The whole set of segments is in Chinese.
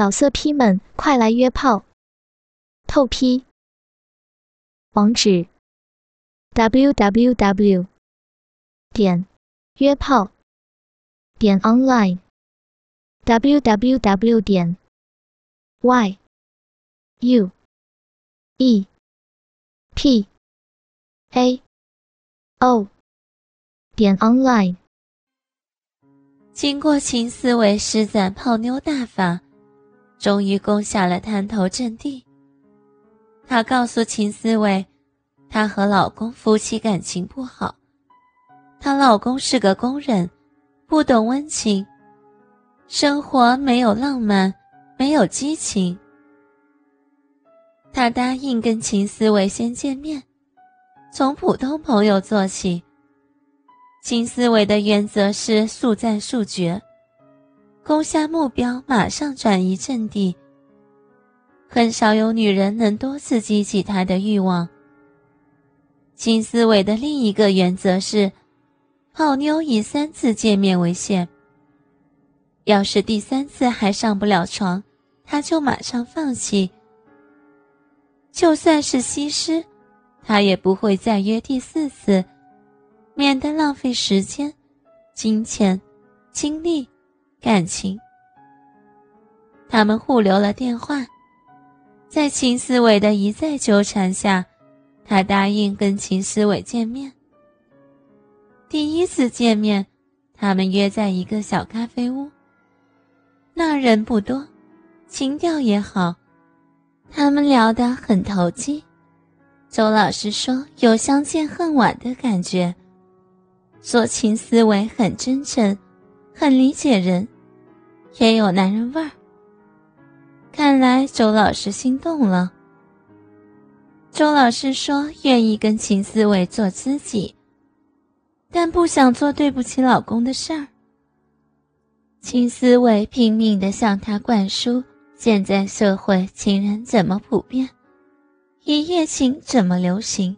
老色批们，快来约炮！透批。网址：w w w 点约炮点 online w w w 点 y u e p a o 点 online。经过秦思维施展泡妞大法。终于攻下了滩头阵地。她告诉秦思维，她和老公夫妻感情不好，她老公是个工人，不懂温情，生活没有浪漫，没有激情。她答应跟秦思维先见面，从普通朋友做起。秦思维的原则是速战速决。攻下目标，马上转移阵地。很少有女人能多次激起他的欲望。金思维的另一个原则是，泡妞以三次见面为限。要是第三次还上不了床，他就马上放弃。就算是西施，他也不会再约第四次，免得浪费时间、金钱、精力。感情，他们互留了电话，在秦思伟的一再纠缠下，他答应跟秦思伟见面。第一次见面，他们约在一个小咖啡屋，那人不多，情调也好，他们聊得很投机。周老师说有相见恨晚的感觉，说秦思维很真诚。很理解人，也有男人味儿。看来周老师心动了。周老师说愿意跟秦思维做知己，但不想做对不起老公的事儿。秦思维拼命的向他灌输现在社会情人怎么普遍，一夜情怎么流行，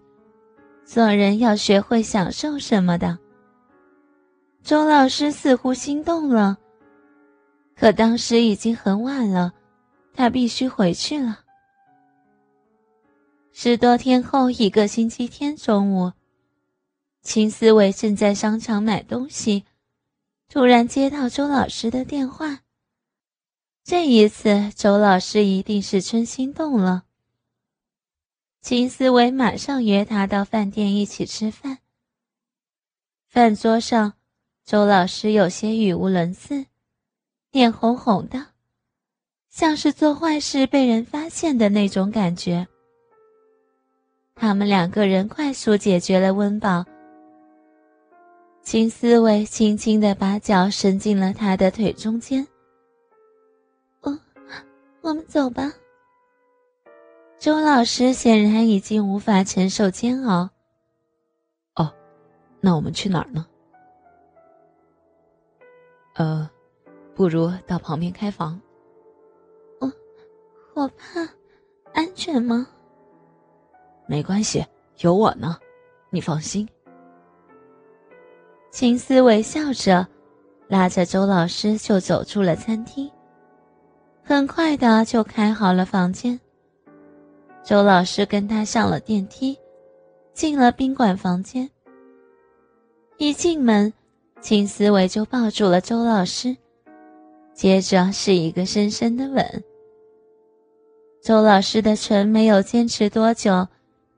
做人要学会享受什么的。周老师似乎心动了，可当时已经很晚了，他必须回去了。十多天后，一个星期天中午，秦思维正在商场买东西，突然接到周老师的电话。这一次，周老师一定是春心动了。秦思维马上约他到饭店一起吃饭。饭桌上。周老师有些语无伦次，脸红红的，像是做坏事被人发现的那种感觉。他们两个人快速解决了温饱。金思维轻轻的把脚伸进了他的腿中间。我，我们走吧。周老师显然已经无法承受煎熬。哦，那我们去哪儿呢？呃，不如到旁边开房。我，我怕，安全吗？没关系，有我呢，你放心。秦思微笑着，拉着周老师就走出了餐厅。很快的就开好了房间。周老师跟他上了电梯，进了宾馆房间。一进门。秦思维就抱住了周老师，接着是一个深深的吻。周老师的唇没有坚持多久，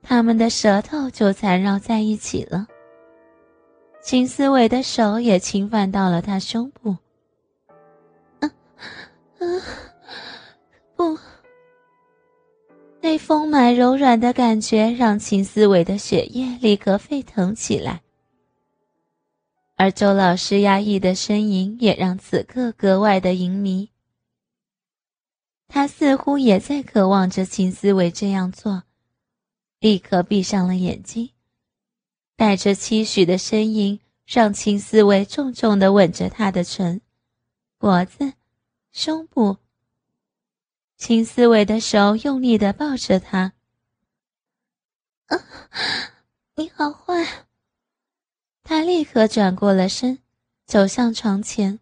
他们的舌头就缠绕在一起了。秦思维的手也侵犯到了他胸部。啊啊！不，那丰满柔软的感觉让秦思维的血液立刻沸腾起来。而周老师压抑的呻吟也让此刻格外的淫靡。他似乎也在渴望着秦思维这样做，立刻闭上了眼睛，带着期许的呻吟，让秦思维重重的吻着他的唇、脖子、胸部。秦思维的手用力的抱着他。啊，你好坏！他立刻转过了身，走向床前。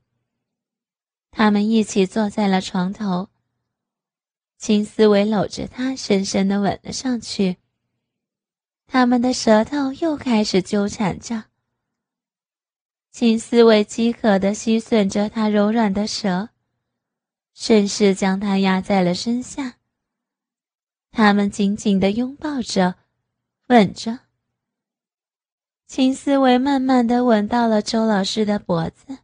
他们一起坐在了床头，秦思维搂着他，深深的吻了上去。他们的舌头又开始纠缠着。秦思维饥渴的吸吮着他柔软的舌，顺势将他压在了身下。他们紧紧的拥抱着，吻着。秦思维慢慢的吻到了周老师的脖子，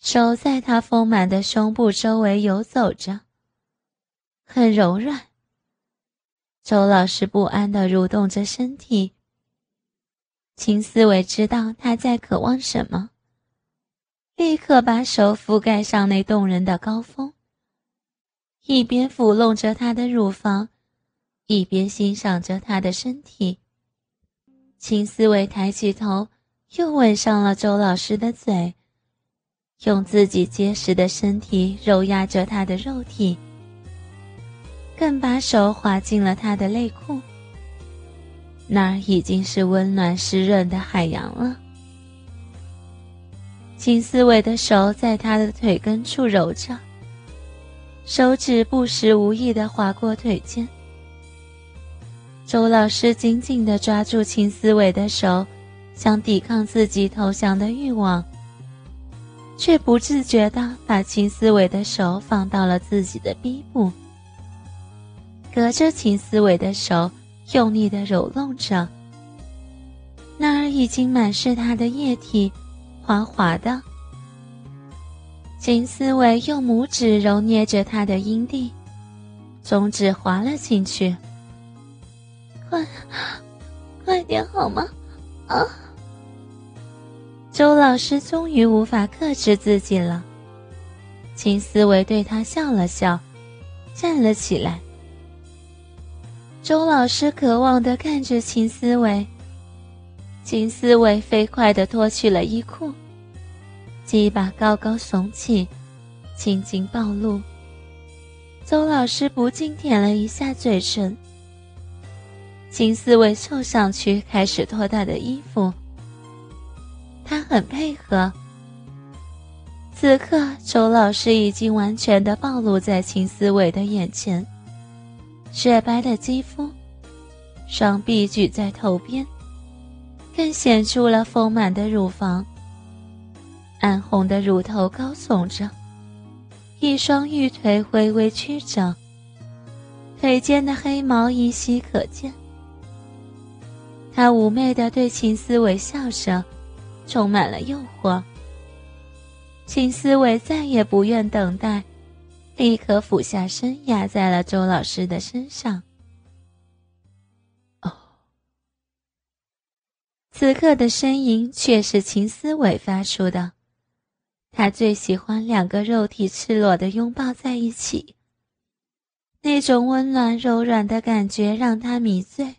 手在他丰满的胸部周围游走着，很柔软。周老师不安地蠕动着身体。秦思维知道他在渴望什么，立刻把手覆盖上那动人的高峰，一边抚弄着他的乳房，一边欣赏着他的身体。秦思维抬起头，又吻上了周老师的嘴，用自己结实的身体揉压着他的肉体。更把手滑进了他的内裤，那儿已经是温暖湿润的海洋了。秦思维的手在他的腿根处揉着，手指不时无意的划过腿间。周老师紧紧的抓住秦思维的手，想抵抗自己投降的欲望，却不自觉的把秦思维的手放到了自己的逼部。隔着秦思维的手，用力的揉弄着。那儿已经满是他的液体，滑滑的。秦思维用拇指揉捏着他的阴蒂，中指滑了进去。快，快点好吗？啊！周老师终于无法克制自己了。秦思维对他笑了笑，站了起来。周老师渴望的看着秦思维，秦思维飞快的脱去了衣裤，鸡巴高高耸起，青筋暴露。周老师不禁舔了一下嘴唇。秦思维凑上去开始脱他的衣服，他很配合。此刻，周老师已经完全的暴露在秦思维的眼前。雪白的肌肤，双臂举在头边，更显出了丰满的乳房。暗红的乳头高耸着，一双玉腿微微曲着，腿间的黑毛依稀可见。他妩媚地对秦思维笑着，充满了诱惑。秦思维再也不愿等待。立刻俯下身，压在了周老师的身上。哦，此刻的声音却是秦思维发出的。他最喜欢两个肉体赤裸的拥抱在一起，那种温暖柔软的感觉让他迷醉。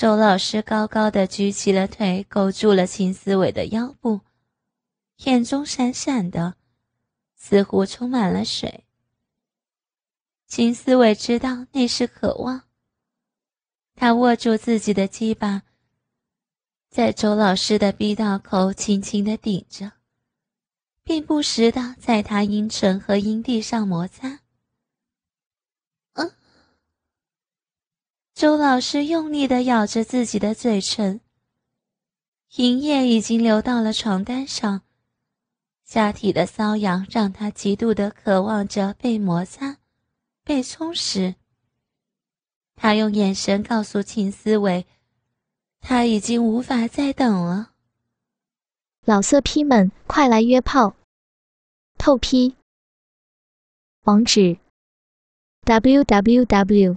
周老师高高的举起了腿，勾住了秦思伟的腰部，眼中闪闪的。似乎充满了水。秦思伟知道那是渴望。他握住自己的鸡巴，在周老师的逼道口轻轻的顶着，并不时的在他阴唇和阴蒂上摩擦。周老师用力的咬着自己的嘴唇，银液已经流到了床单上。下体的瘙痒让他极度的渴望着被摩擦、被充实。他用眼神告诉秦思维，他已经无法再等了。老色批们，快来约炮！透批。网址：w w w.